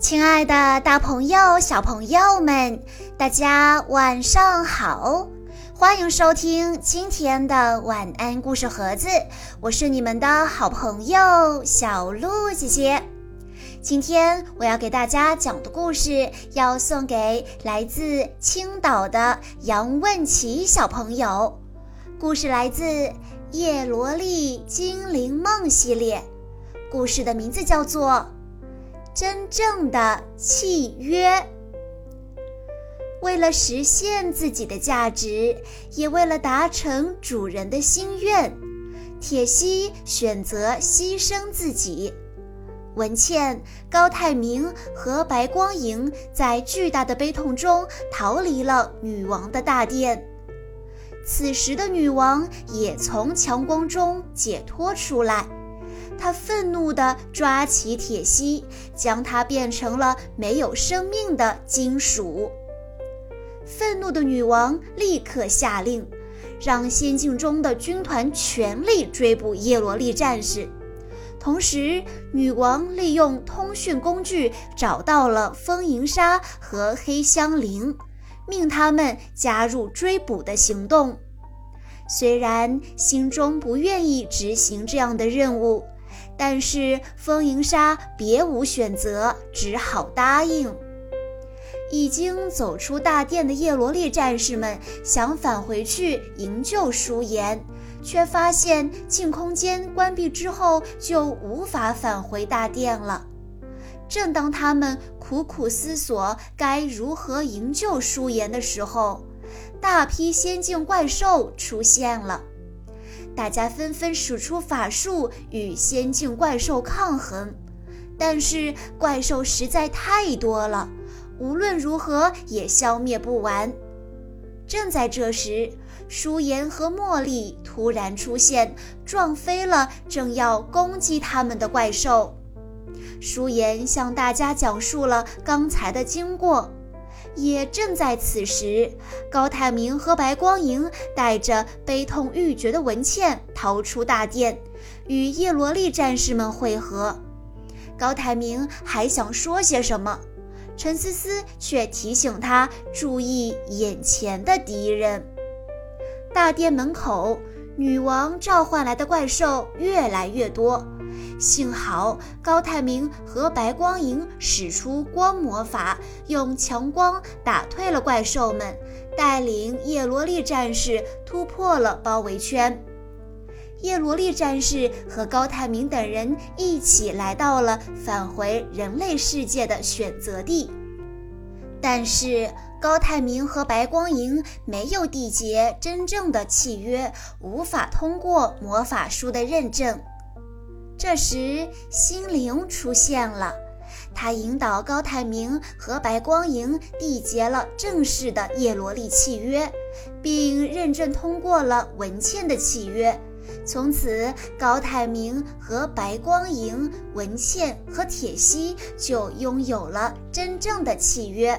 亲爱的，大朋友、小朋友们，大家晚上好！欢迎收听今天的晚安故事盒子，我是你们的好朋友小鹿姐姐。今天我要给大家讲的故事，要送给来自青岛的杨问琪小朋友。故事来自《叶罗丽精灵梦》系列，故事的名字叫做。真正的契约，为了实现自己的价值，也为了达成主人的心愿，铁西选择牺牲自己。文倩、高泰明和白光莹在巨大的悲痛中逃离了女王的大殿。此时的女王也从强光中解脱出来。他愤怒地抓起铁西，将它变成了没有生命的金属。愤怒的女王立刻下令，让仙境中的军团全力追捕叶罗丽战士。同时，女王利用通讯工具找到了风银沙和黑香菱，命他们加入追捕的行动。虽然心中不愿意执行这样的任务。但是风银沙别无选择，只好答应。已经走出大殿的叶罗丽战士们想返回去营救舒颜，却发现净空间关闭之后就无法返回大殿了。正当他们苦苦思索该如何营救舒颜的时候，大批仙境怪兽出现了。大家纷纷使出法术与仙境怪兽抗衡，但是怪兽实在太多了，无论如何也消灭不完。正在这时，舒颜和茉莉突然出现，撞飞了正要攻击他们的怪兽。舒颜向大家讲述了刚才的经过。也正在此时，高泰明和白光莹带着悲痛欲绝的文倩逃出大殿，与叶罗丽战士们会合。高泰明还想说些什么，陈思思却提醒他注意眼前的敌人。大殿门口，女王召唤来的怪兽越来越多。幸好高泰明和白光莹使出光魔法，用强光打退了怪兽们，带领叶罗丽战士突破了包围圈。叶罗丽战士和高泰明等人一起来到了返回人类世界的选择地，但是高泰明和白光莹没有缔结真正的契约，无法通过魔法书的认证。这时，心灵出现了，他引导高泰明和白光莹缔结了正式的叶罗丽契约，并认证通过了文倩的契约。从此，高泰明和白光莹、文倩和铁西就拥有了真正的契约。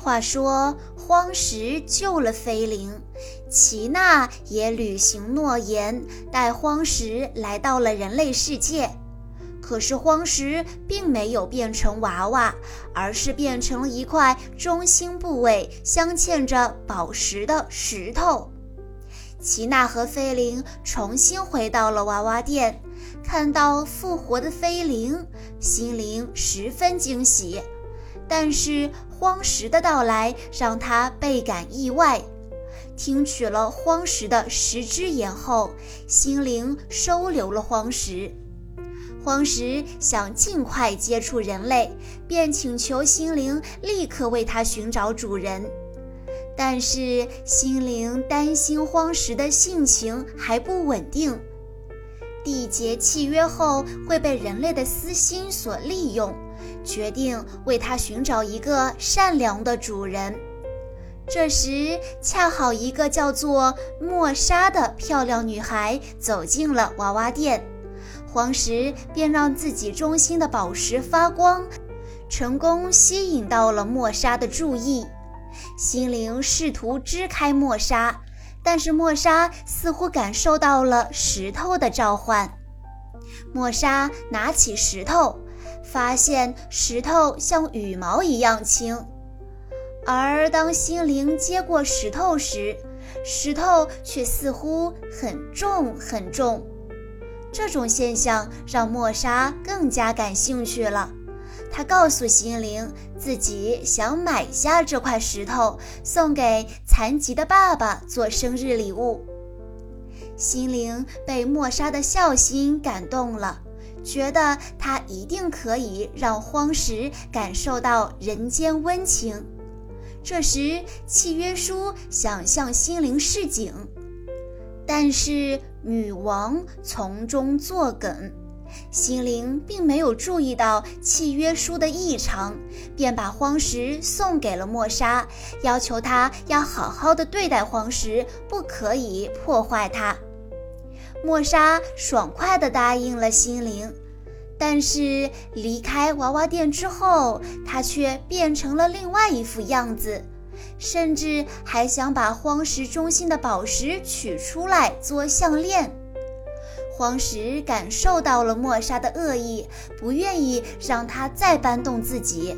话说，荒石救了菲灵，齐娜也履行诺言，带荒石来到了人类世界。可是荒石并没有变成娃娃，而是变成了一块中心部位镶嵌着宝石的石头。齐娜和菲灵重新回到了娃娃店，看到复活的菲灵，心灵十分惊喜。但是荒石的到来让他倍感意外。听取了荒石的十只言后，心灵收留了荒石。荒石想尽快接触人类，便请求心灵立刻为他寻找主人。但是心灵担心荒石的性情还不稳定，缔结契约后会被人类的私心所利用。决定为他寻找一个善良的主人。这时，恰好一个叫做莫莎的漂亮女孩走进了娃娃店，黄石便让自己中心的宝石发光，成功吸引到了莫莎的注意。心灵试图支开莫莎，但是莫莎似乎感受到了石头的召唤。莫莎拿起石头。发现石头像羽毛一样轻，而当心灵接过石头时，石头却似乎很重很重。这种现象让莫莎更加感兴趣了。他告诉心灵，自己想买下这块石头，送给残疾的爸爸做生日礼物。心灵被莫莎的孝心感动了，觉得他一定可以让荒石感受到人间温情。这时，契约书想向心灵示警，但是女王从中作梗。心灵并没有注意到契约书的异常，便把荒石送给了莫莎，要求他要好好的对待荒石，不可以破坏它。莫莎爽快地答应了心灵，但是离开娃娃店之后，她却变成了另外一副样子，甚至还想把荒石中心的宝石取出来做项链。荒石感受到了莫莎的恶意，不愿意让她再搬动自己。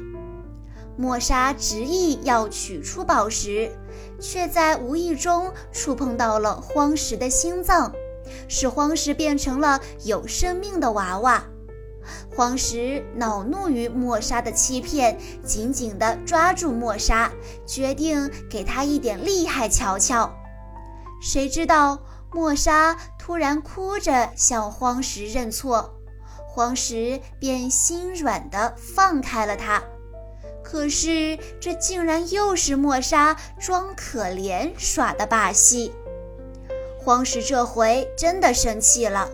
莫莎执意要取出宝石，却在无意中触碰到了荒石的心脏，使荒石变成了有生命的娃娃。荒石恼怒于莫莎的欺骗，紧紧地抓住莫莎，决定给她一点厉害瞧瞧。谁知道？莫莎突然哭着向荒石认错，荒石便心软地放开了他。可是这竟然又是莫莎装可怜耍的把戏。荒石这回真的生气了，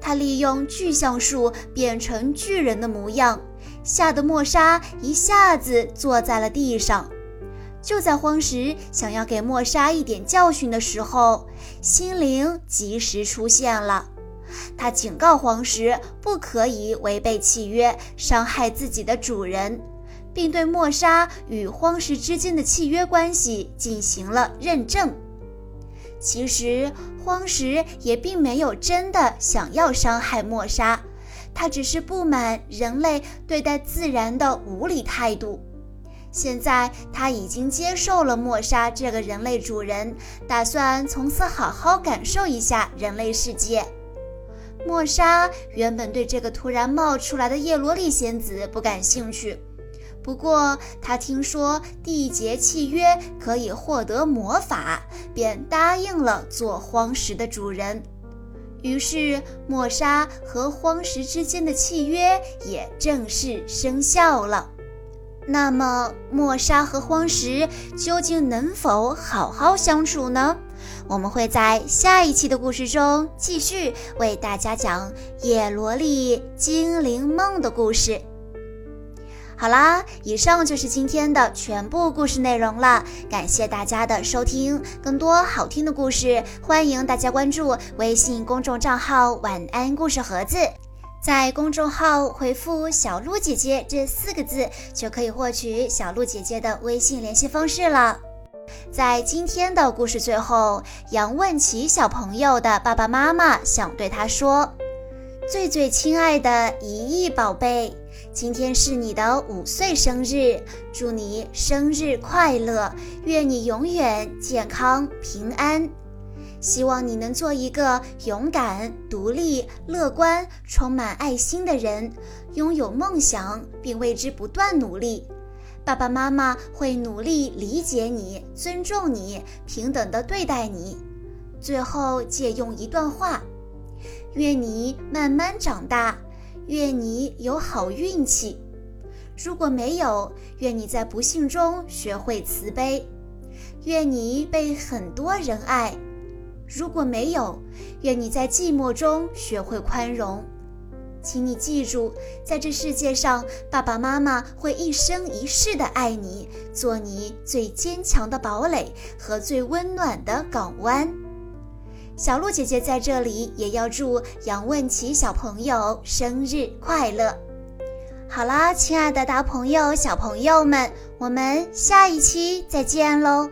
他利用巨橡树变成巨人的模样，吓得莫莎一下子坐在了地上。就在荒石想要给莫莎一点教训的时候，心灵及时出现了。他警告荒石不可以违背契约，伤害自己的主人，并对莫莎与荒石之间的契约关系进行了认证。其实，荒石也并没有真的想要伤害莫莎，他只是不满人类对待自然的无理态度。现在他已经接受了莫莎这个人类主人，打算从此好好感受一下人类世界。莫莎原本对这个突然冒出来的叶罗丽仙子不感兴趣，不过他听说缔结契约可以获得魔法，便答应了做荒石的主人。于是莫莎和荒石之间的契约也正式生效了。那么，莫莎和荒石究竟能否好好相处呢？我们会在下一期的故事中继续为大家讲《叶罗丽精灵梦》的故事。好啦，以上就是今天的全部故事内容了，感谢大家的收听。更多好听的故事，欢迎大家关注微信公众账号“晚安故事盒子”。在公众号回复“小鹿姐姐”这四个字，就可以获取小鹿姐姐的微信联系方式了。在今天的故事最后，杨问琪小朋友的爸爸妈妈想对他说：“最最亲爱的一亿宝贝，今天是你的五岁生日，祝你生日快乐，愿你永远健康平安。”希望你能做一个勇敢、独立、乐观、充满爱心的人，拥有梦想并为之不断努力。爸爸妈妈会努力理解你、尊重你、平等的对待你。最后借用一段话：愿你慢慢长大，愿你有好运气。如果没有，愿你在不幸中学会慈悲。愿你被很多人爱。如果没有，愿你在寂寞中学会宽容。请你记住，在这世界上，爸爸妈妈会一生一世的爱你，做你最坚强的堡垒和最温暖的港湾。小鹿姐姐在这里也要祝杨问琪小朋友生日快乐。好啦，亲爱的大朋友、小朋友们，我们下一期再见喽！